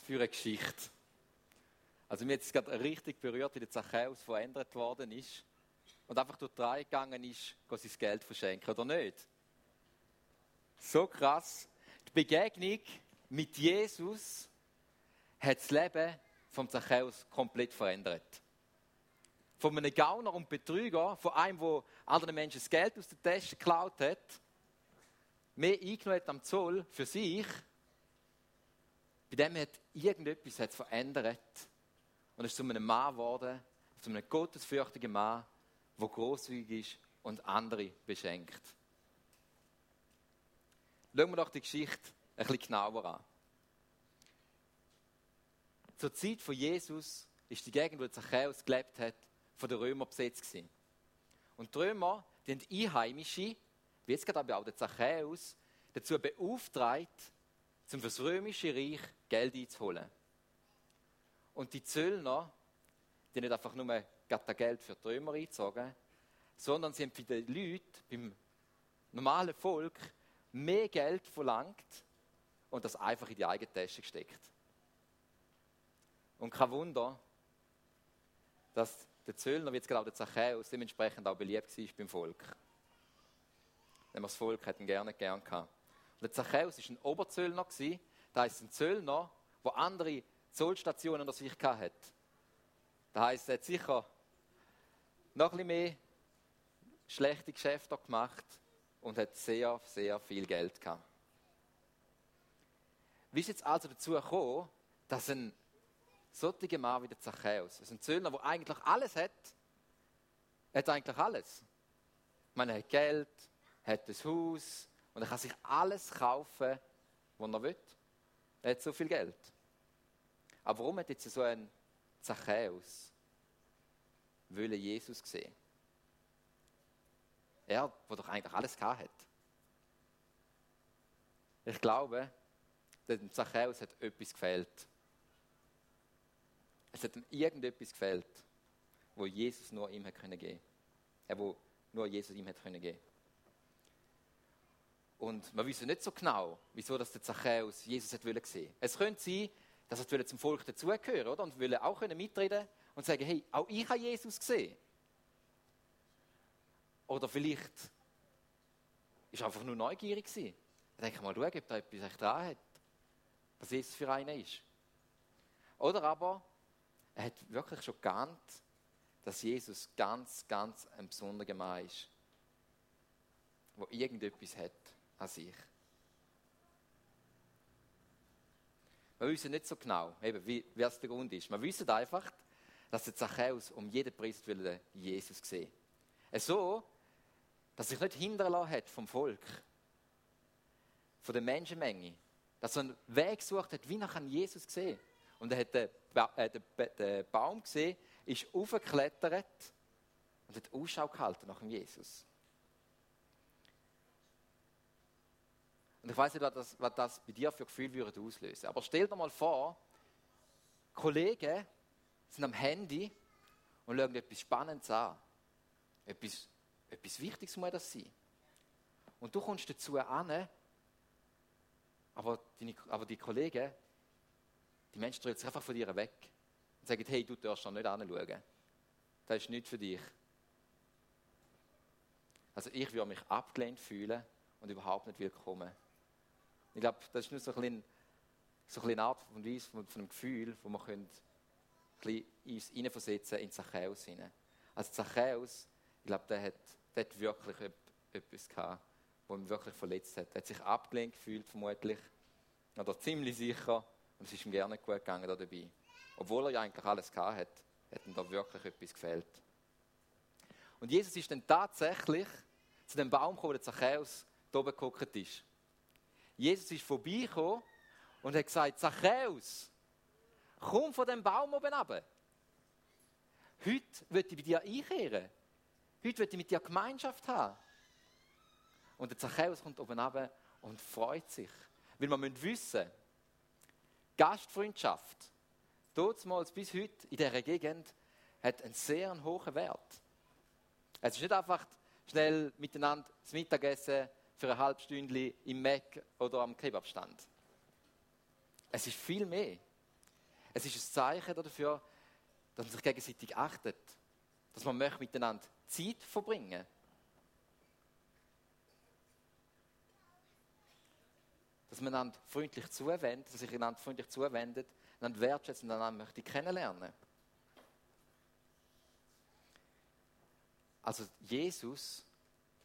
für eine Geschichte. Also mir hat es gerade richtig berührt, wie der Zachäus verändert worden ist und einfach durch die Reihe gegangen ist, sein Geld verschenken, oder nicht? So krass. Die Begegnung mit Jesus hat das Leben vom Zachäus komplett verändert. Von einem Gauner und Betrüger, von einem, der anderen Menschen das Geld aus der Tasche geklaut hat, mehr eingenommen hat am Zoll für sich, bei dem hat irgendetwas hat verändert und ist zu einem Mann geworden, zu einem gottesfürchtigen Mann, der großzügig ist und andere beschenkt. Schauen wir doch die Geschichte ein bisschen genauer an. Zur Zeit von Jesus ist die Gegend, wo Zachäus gelebt hat, von den Römern besetzt gewesen. Und die Römer, die haben Einheimische, wie jetzt gerade auch der Zachäus, dazu beauftragt, um für das römische Reich Geld einzuholen. Und die Zöllner, die nicht einfach nur das Geld für die Römer einzogen, sondern sie haben für die Leute, beim normalen Volk, mehr Geld verlangt und das einfach in die eigene Tasche gesteckt. Und kein Wunder, dass der Zöllner, wie jetzt gerade der Zachäus, dementsprechend auch beliebt war beim Volk. Denn das Volk hätten gerne gern gehabt. Der Zachäus war ein Oberzöllner, das heisst ein Zöllner, der andere Zollstationen unter sich hatte. Das heisst, er hat sicher noch ein mehr schlechte Geschäfte gemacht und hat sehr, sehr viel Geld gehabt. Wie ist jetzt also dazu gekommen, dass ein solcher Mann wie der Zachäus, also ein Zöllner, der eigentlich alles hat, hat eigentlich alles. Man hat Geld, hat ein Haus und er kann sich alles kaufen, was er will. Er hat so viel Geld. Aber warum hat jetzt so ein Zachäus will Jesus sehen? Er, der doch eigentlich alles gehabt hat. Ich glaube, dem Zachäus hat etwas gefehlt. Es hat ihm irgendetwas gefehlt, wo Jesus nur ihm hätte geben können. Äh, wo nur Jesus ihm geben können. Und wir wissen nicht so genau, wieso das der Zachäus Jesus hat wollen sehen. Es könnte sein, dass er zum Volk dazugehören oder und will auch mitreden und sagen, hey, auch ich habe Jesus gesehen. Oder vielleicht ist er einfach nur neugierig gewesen. Ich denke mal, schau, ob da etwas dran hat, was Jesus für einen ist. Oder aber er hat wirklich schon geahnt, dass Jesus ganz, ganz ein besonderer Mann ist, der irgendetwas hat an sich. Wir wissen nicht so genau, eben, wie, was der Grund ist. Wir wissen einfach, dass der Zachäus um jeden Preis will Jesus sehen. So, dass sich nicht hindern lassen hat vom Volk, von der Menschenmenge, dass er einen Weg gesucht hat, wie er Jesus sehen kann. Und er hat den, äh, den, den Baum gesehen, ist aufgeklettert und hat Ausschau gehalten nach dem Jesus. Und ich weiß nicht, was das, was das bei dir für Gefühle würde auslösen. Aber stell dir mal vor, Kollegen sind am Handy und schauen etwas Spannendes an. Etwas, etwas Wichtiges muss das sein. Und du kommst dazu an, aber, deine, aber die Kollegen, die Menschen drehen sich einfach von dir weg und sagen, hey, du darfst da nicht anschauen. Das ist nicht für dich. Also ich würde mich abgelehnt fühlen und überhaupt nicht willkommen. Ich glaube, das ist nur so ein so eine Art und Weise von, von einem Gefühl, wo man können ein uns hineinversetzen in Zachäus hinein. Also Zachäus, ich glaube, der hat, der hat wirklich etwas gehabt, was ihn wirklich verletzt hat. Er hat sich abgelehnt gefühlt, vermutlich. Oder ziemlich sicher. Und es ist ihm gerne gut gegangen da dabei. Obwohl er ja eigentlich alles gehabt hat, hat ihm da wirklich etwas gefehlt. Und Jesus ist dann tatsächlich zu dem Baum gekommen, wo der Zachäus da oben geguckt ist. Jesus ist vorbeigekommen und hat gesagt, Zachäus, komm von dem Baum oben runter. Heute will ich bei dir einkehren. Heute will ich mit dir Gemeinschaft haben. Und der Zachäus kommt oben runter und freut sich. Weil man müssen wissen, Gastfreundschaft, damals bis heute in dieser Gegend, hat einen sehr hohen Wert. Es ist nicht einfach schnell miteinander das Mittagessen für ein halbes Stündchen im Mac oder am Kebabstand. Es ist viel mehr. Es ist ein Zeichen dafür, dass man sich gegenseitig achtet. Dass man möchte miteinander Zeit verbringen Dass man einander freundlich zuwendet, dass sich einander freundlich zuwendet, einander wertschätzt und einander möchte kennenlernen. Also Jesus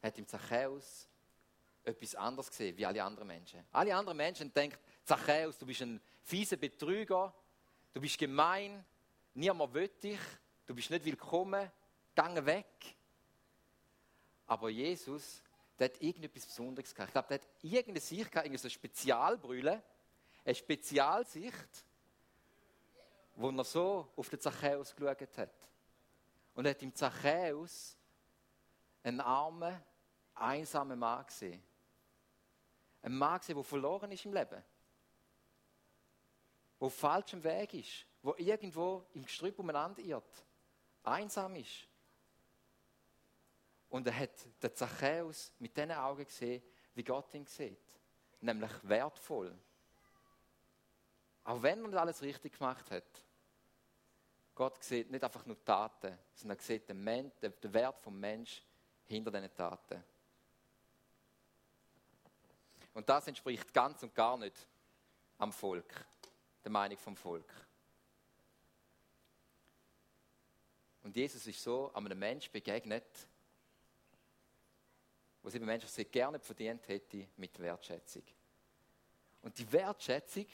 hat im Zachäus etwas anderes gesehen wie alle anderen Menschen. Alle anderen Menschen denken, Zachäus, du bist ein fieser Betrüger, du bist gemein, niemand will dich, du bist nicht willkommen, gang weg. Aber Jesus, der hat irgendetwas Besonderes gehabt. Ich glaube, der hat irgendeine Sicht gehabt, irgendeine Spezialbrille, eine Spezialsicht, wo er so auf den Zachäus geschaut hat. Und er hat im Zachäus einen armen, einsamen Mann gesehen. Ein Mann gesehen, der verloren ist im Leben. Der auf falschem Weg ist. Der irgendwo im Gestrüpp umeinander irrt. Einsam ist. Und er hat den Zachäus mit diesen Augen gesehen, wie Gott ihn sieht. Nämlich wertvoll. Auch wenn er nicht alles richtig gemacht hat. Gott sieht nicht einfach nur Taten, sondern er sieht den, Wert vom Mensch hinter diesen Taten. Und das entspricht ganz und gar nicht am Volk, der Meinung vom Volk. Und Jesus ist so einem Menschen begegnet, wo sie Menschen sehr gerne verdient hätte mit Wertschätzung. Und die Wertschätzung,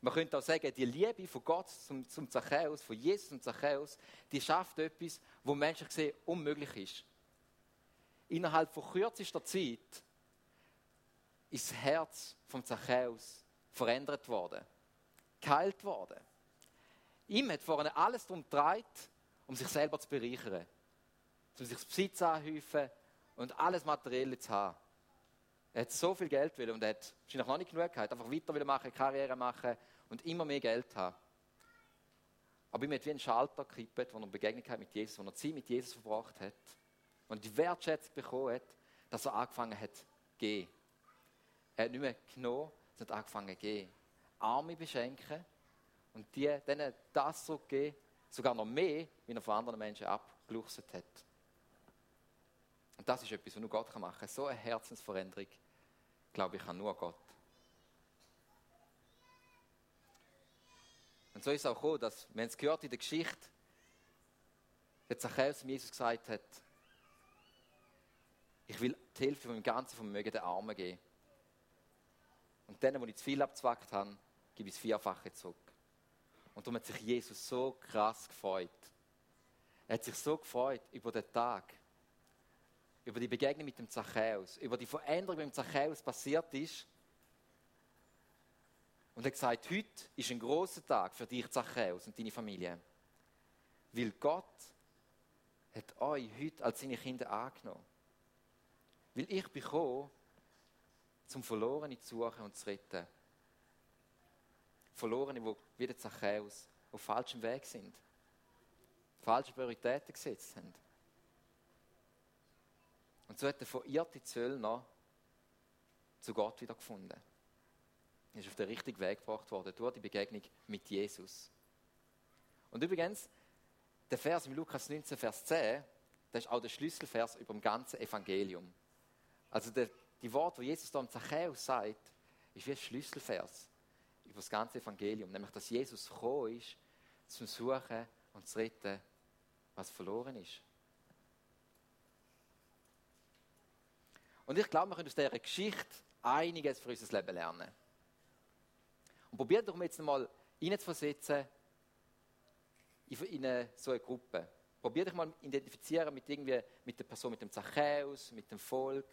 man könnte auch sagen, die Liebe von Gott zum, zum Zachäus, von Jesus zum Zachäus, die schafft etwas, wo Menschen sehen, unmöglich ist innerhalb von kürzester Zeit ist das Herz von Zachäus verändert worden, geheilt worden. Ihm hat vorne alles darum gedreht, um sich selber zu bereichern, um sich Besitz anhäufen und alles Materielle zu haben. Er hat so viel Geld will und er hat wahrscheinlich noch nicht genug gehabt, einfach weiter machen, Karriere machen und immer mehr Geld haben. Aber ihm hat wie ein Schalter gekippt, wo er begegnet hat mit Jesus, wo er Zeit mit Jesus verbracht hat und die Wertschätzung bekommen hat, dass er angefangen hat zu gehen. Er hat nicht mehr genommen, sondern angefangen zu gehen. Arme beschenken und die, denen das zurückgeben, sogar noch mehr, wie er von anderen Menschen abgeluchset hat. Und das ist etwas, was nur Gott machen kann. So eine Herzensveränderung, glaube ich, kann nur Gott. Und so ist es auch gekommen, dass, wir haben es gehört in der Geschichte, der Zachäus Jesus gesagt hat, ich will die Hilfe von meinem ganzen Vermögen den Armen geben. Und denen, die ich zu viel abzwackt habe, gebe ich das Vierfache zurück. Und darum hat sich Jesus so krass gefreut. Er hat sich so gefreut über den Tag, über die Begegnung mit dem Zachäus, über die Veränderung, die mit dem Zachäus passiert ist. Und er hat gesagt, heute ist ein großer Tag für dich, Zachäus, und deine Familie. Weil Gott hat euch heute als seine Kinder angenommen. Weil ich bin gekommen, zum Verlorenen zu suchen und zu retten. Verlorene, die wie der Zachäus auf falschem Weg sind. Falsche Prioritäten gesetzt haben. Und so hat der verirrte Zöllner zu Gott wieder gefunden. Er ist auf den richtigen Weg gebracht worden durch die Begegnung mit Jesus. Und übrigens, der Vers im Lukas 19, Vers 10, das ist auch der Schlüsselvers über dem ganzen Evangelium. Also der, die Worte, die Jesus da am Zachäus sagt, ist wie ein Schlüsselvers über das ganze Evangelium. Nämlich, dass Jesus gekommen ist, zum Suchen und zu retten, was verloren ist. Und ich glaube, wir können aus dieser Geschichte einiges für unser Leben lernen. Und probiert doch jetzt mal reinzuversetzen in eine, so eine Gruppe. Probiert dich mal identifizieren mit, irgendwie, mit der Person, mit dem Zachäus, mit dem Volk,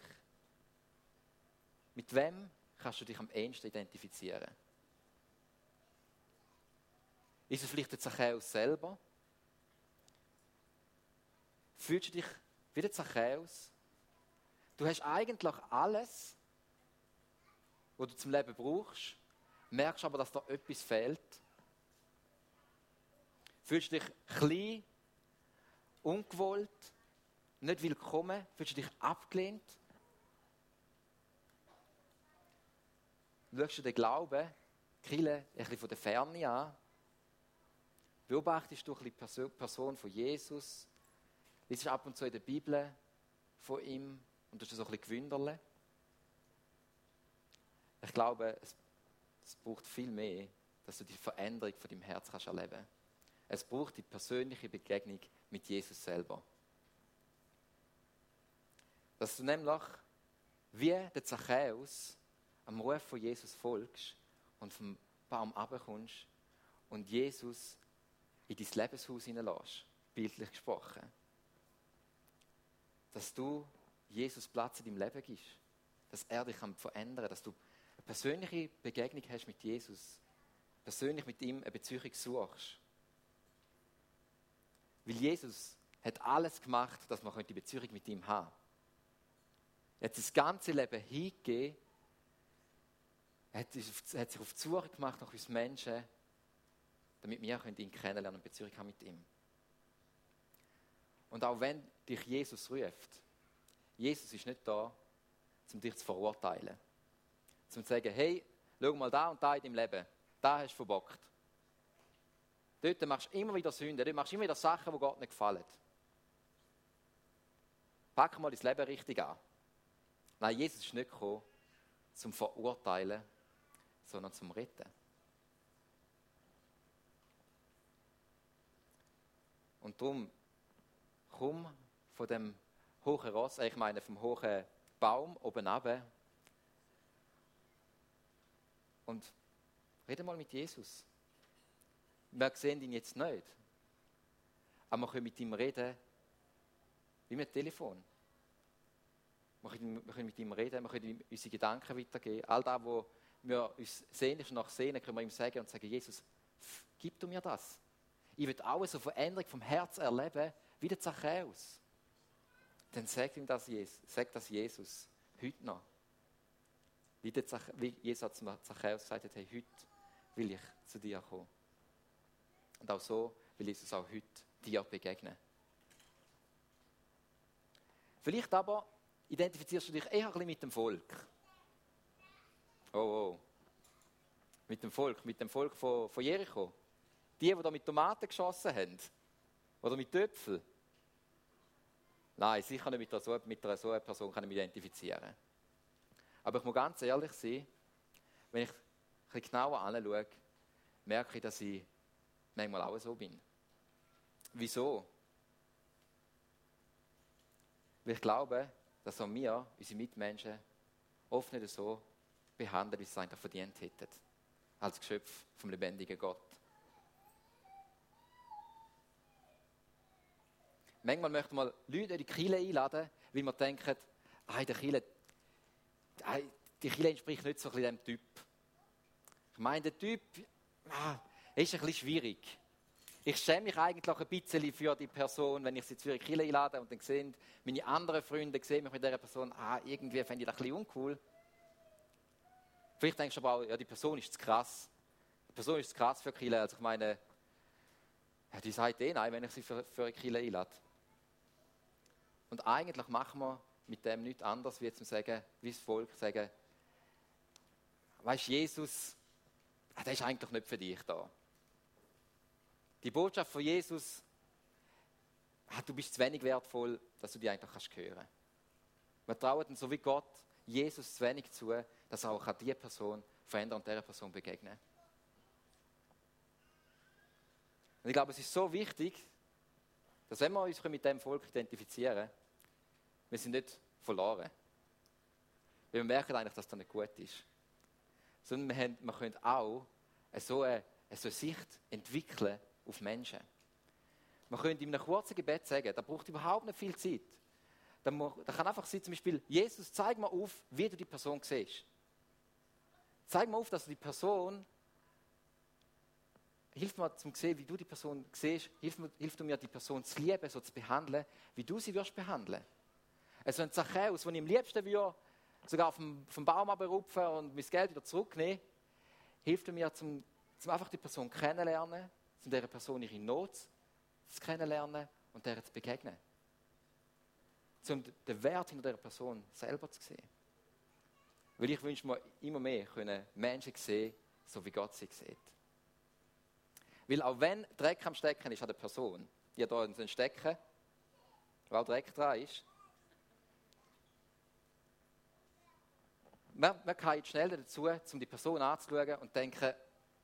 mit wem kannst du dich am ehesten identifizieren? Ist es vielleicht der Zachäus selber? Fühlst du dich wie der Zachäus? Du hast eigentlich alles, was du zum Leben brauchst, merkst aber, dass da etwas fehlt. Fühlst du dich klein, ungewollt, nicht willkommen? Fühlst du dich abgelehnt? Schaust du den Glauben, Kille, ein bisschen von der Ferne an Beobachtest du ein bisschen die Person von Jesus? Liest ab und zu in der Bibel von ihm und du so ein bisschen gewünderle? Ich glaube, es, es braucht viel mehr, dass du die Veränderung von deinem Herz kannst erleben Es braucht die persönliche Begegnung mit Jesus selber. Dass du nämlich wie der Zachäus am Ruf von Jesus folgst und vom Baum abkommst und Jesus in dein Lebenshaus hineinlässt, bildlich gesprochen. Dass du Jesus Platz in deinem Leben gibst, dass er dich verändern kann, dass du eine persönliche Begegnung hast mit Jesus, persönlich mit ihm eine Beziehung suchst. Weil Jesus hat alles gemacht, dass man die Beziehung mit ihm haben Er hat das ganze Leben hingegeben, er hat, sich auf die Suche gemacht nach uns Menschen, damit wir ihn kennenlernen und Beziehung haben mit ihm. Und auch wenn dich Jesus ruft, Jesus ist nicht da, um dich zu verurteilen. Um zu sagen, hey, schau mal da und da in deinem Leben, da hast du verbockt. Dort machst du immer wieder Sünde, dort machst du immer wieder Sachen, die Gott nicht gefallen. Pack mal dein Leben richtig an. Nein, Jesus ist nicht gekommen, zum Verurteilen, sondern zum Retten. Und darum, komm von dem hohen Ross, ich meine vom hohen Baum oben runter und rede mal mit Jesus. Wir sehen ihn jetzt nicht, aber wir können mit ihm reden wie mit dem Telefon. Wir können, wir können mit ihm reden, wir können ihm unsere Gedanken weitergeben. All das, was wir uns sehnlich nach sehnen, können wir ihm sagen und sagen, Jesus, gib du mir das. Ich will auch so Veränderung vom Herz erleben, wie der Zachäus. Dann sagt ihm das Jesus, sagt das Jesus heute noch. Wie, der Zach, wie Jesus zum Zachäus gesagt hat, hey, heute will ich zu dir kommen. Und auch so will Jesus auch heute dir begegnen. Vielleicht aber identifizierst du dich eher ein bisschen mit dem Volk. Oh, oh. Mit dem Volk, mit dem Volk von, von Jericho. Die, die da mit Tomaten geschossen haben. Oder mit Töpfeln. Nein, sicher nicht mit, einer so, mit einer so einer Person kann ich mich identifizieren. Aber ich muss ganz ehrlich sein, wenn ich ein bisschen genauer anschaue, merke ich, dass ich manchmal auch so bin. Wieso? Weil ich glaube, dass auch wir, unsere Mitmenschen, oft nicht so behandeln, wie sie es eigentlich verdient hätten. Als Geschöpf vom lebendigen Gott. Manchmal möchten wir Leute in die Kirche einladen, weil wir denken, ah, der Kirche, ah, die Kirche entspricht nicht so ein dem Typ. Ich meine, der Typ ah, ist ein bisschen schwierig. Ich schäme mich eigentlich ein bisschen für die Person, wenn ich sie zu ihrer Kirche einlade und dann sehen meine anderen Freunde sehen mich mit dieser Person, ah, irgendwie fände ich das ein bisschen uncool. Vielleicht denkst du aber auch, ja, die Person ist zu krass. Die Person ist zu krass für Kirche. Also ich meine, ja, die sagt eh nein, wenn ich sie für, für eine Kirche einlade. Und eigentlich machen wir mit dem nichts anderes, wie zu sagen, wie das Volk sagen, weißt Jesus, der ist eigentlich nicht für dich da. Die Botschaft von Jesus, du bist zu wenig wertvoll, dass du die eigentlich kannst hören. Wir trauen so wie Gott Jesus zu wenig zu, dass er auch diese Person verändern und dieser Person begegnen. Und ich glaube, es ist so wichtig, dass wenn wir uns mit dem Volk identifizieren, wir sind nicht verloren. Weil wir merken eigentlich, dass das nicht gut ist. Sondern wir, haben, wir können auch so eine, so Sicht entwickeln auf Menschen. Man könnte in einem kurzen Gebet sagen, da braucht überhaupt nicht viel Zeit. Da, kann einfach sein, zum Beispiel, Jesus, zeig mir auf, wie du die Person siehst. Zeig mir auf, dass du die Person hilf mir zum sehen, wie du die Person siehst, hilf, mir, hilf du mir, die Person zu lieben, so zu behandeln, wie du sie wirst behandeln. Also ein Zachäus, den ich am liebsten würde, sogar vom, vom Baum abrupfen und mein Geld wieder zurücknehmen, hilft mir, zum, zum einfach die Person kennenlernen, zum dieser Person ihre Not zu kennenlernen und der zu begegnen. Um den Wert hinter dieser Person selber zu sehen. Weil ich wünsche mir immer mehr können Menschen sehen, so wie Gott sie sieht. Weil auch wenn Dreck am Stecken ist an der Person, die hat hier einen Stecken, wo auch Dreck dran ist, man, man kann schnell dazu, um die Person anzuschauen und denken,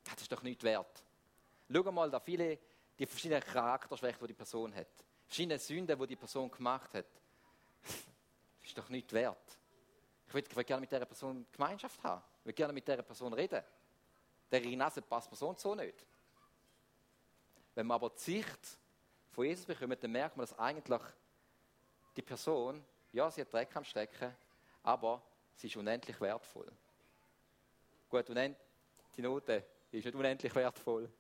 das ist doch nichts wert. Schau mal, da viele, die verschiedenen Charakterschwächen, die die Person hat, verschiedene Sünden, die die Person gemacht hat, das ist doch nichts wert. Ich würde, ich gerne mit dieser Person Gemeinschaft haben. Ich würde gerne mit dieser Person reden. Der Nase passt mir so und so nicht. Wenn man aber die Sicht von Jesus bekommt, dann merkt man, dass eigentlich die Person, ja, sie hat Dreck am Stecken, aber sie ist unendlich wertvoll. Gut, die Note ist nicht unendlich wertvoll,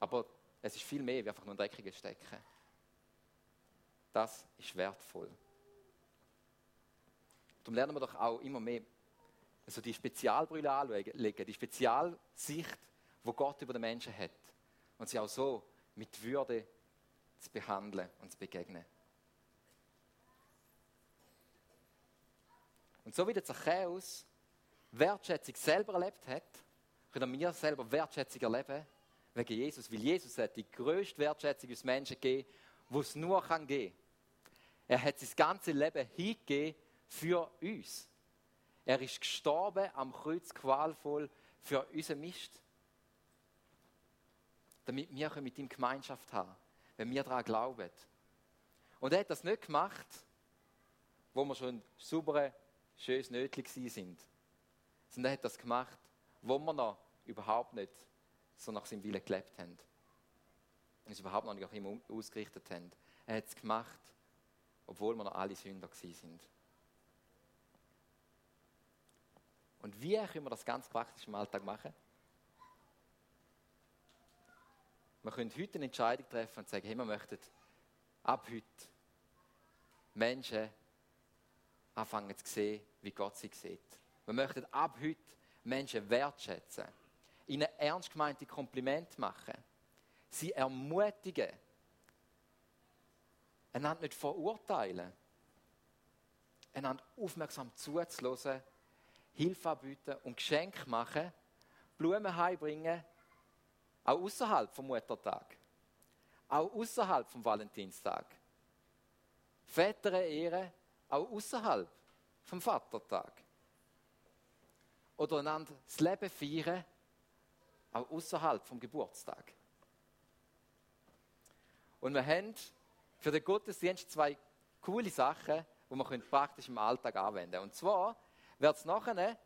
aber es ist viel mehr wie einfach nur ein dreckiges Stecken. Das ist wertvoll. Darum lernen wir doch auch immer mehr also die Spezialbrille anlegen, die Spezialsicht, wo Gott über den Menschen hat. Und sie auch so mit Würde zu behandeln und zu begegnen. Und so wie der Zachäus Wertschätzung selber erlebt hat, können wir selber Wertschätzung erleben wegen Jesus. Weil Jesus hat die größte Wertschätzung uns Menschen gegeben, wo es nur kann gehen. Er hat sein ganzes Leben hingegeben für uns. Er ist gestorben am Kreuz qualvoll für unseren Mist. Damit wir mit ihm Gemeinschaft haben, wenn wir daran glauben. Und er hat das nicht gemacht, wo wir schon saubere, schönes Nötchen sind. Sondern er hat das gemacht, wo wir noch überhaupt nicht so nach seinem Willen gelebt haben. Und es überhaupt noch nicht nach ihm ausgerichtet haben. Er hat es gemacht, obwohl wir noch alle Sünder sind. Und wie können wir das ganz praktisch im Alltag machen? Wir können heute eine Entscheidung treffen und sagen, hey, wir möchten ab heute Menschen anfangen zu sehen, wie Gott sie sieht. Wir möchten ab heute Menschen wertschätzen, ihnen ernst gemeinte Komplimente machen, sie ermutigen, einander nicht verurteilen, einander aufmerksam zuzuhören Hilfe anbieten und Geschenke machen, Blumen heimbringen, auch außerhalb vom Muttertag, auch außerhalb vom Valentinstag. Väter ehren, auch außerhalb vom Vatertag. Oder einander das Leben feiern, auch außerhalb vom Geburtstag. Und wir haben für den Gottesdienst zwei coole Sachen, die wir praktisch im Alltag anwenden können. Und zwar wird es nachher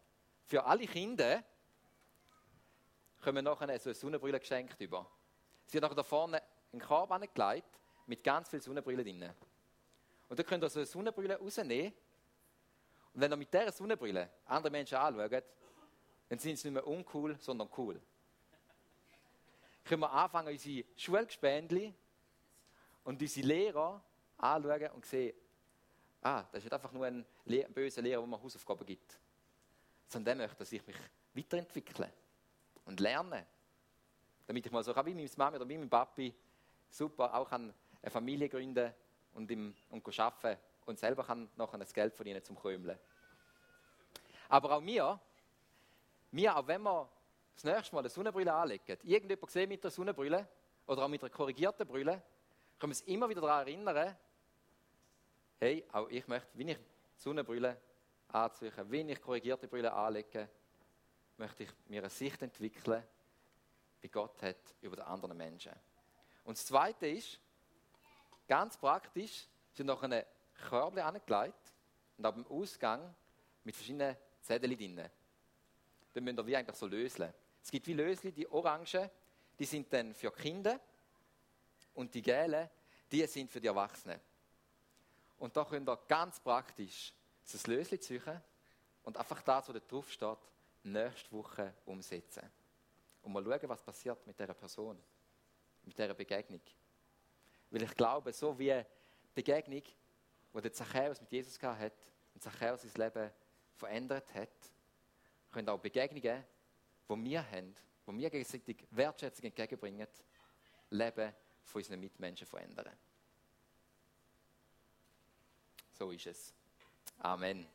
für alle Kinder kommen nachher so eine Sonnenbrille geschenkt über. Sie hat nachher da vorne einen Korb angelegt mit ganz vielen Sonnenbrillen drin. Und dann könnt ihr so eine Sonnenbrille rausnehmen. Und wenn ihr mit dieser Sonnenbrille andere Menschen anschaut, dann sind sie nicht mehr uncool, sondern cool. Können wir anfangen, unsere Schulgespendli und unsere Lehrer anschauen und sehen, ah, das ist nicht einfach nur ein, ein böser Lehrer, der mir Hausaufgaben gibt. Sondern der möchte, dass ich mich weiterentwickle und lerne. Damit ich mal so kann, wie meine Mama oder wie mein Papi super auch eine Familie gründen und, im, und arbeiten und selber kann nachher das Geld verdienen zum Krömeln. Aber auch wir, wir, auch wenn wir das nächste Mal eine Sonnenbrille anlegen, irgendjemand sieht mit der Sonnenbrille oder auch mit einer korrigierten Brille, können wir uns immer wieder daran erinnern, hey, auch ich möchte, wenn ich Sonnenbrille anziehe, wenn ich korrigierte Brille anlege, möchte ich mir eine Sicht entwickeln, wie Gott hat über die anderen Menschen. Und das Zweite ist, ganz praktisch, sind noch eine Körbchen angelegt und ab dem Ausgang mit verschiedenen Zetteln drin. Dann müsst ihr wie eigentlich so löseln. Es gibt wie Lösli, die Orangen, die sind dann für Kinder und die gelben, die sind für die Erwachsenen. Und da könnt ihr ganz praktisch das Löschen suchen und einfach das, was da drauf steht, nächste Woche umsetzen. Und mal schauen, was passiert mit dieser Person, mit dieser Begegnung. Weil ich glaube, so wie die Begegnung, die der Zachäus mit Jesus hat und Zachäus sein Leben verändert hat, können auch Begegnungen, die wir haben, die wir gegenseitig Wertschätzung entgegenbringen, Leben von unseren Mitmenschen verändern. So ist es. Amen.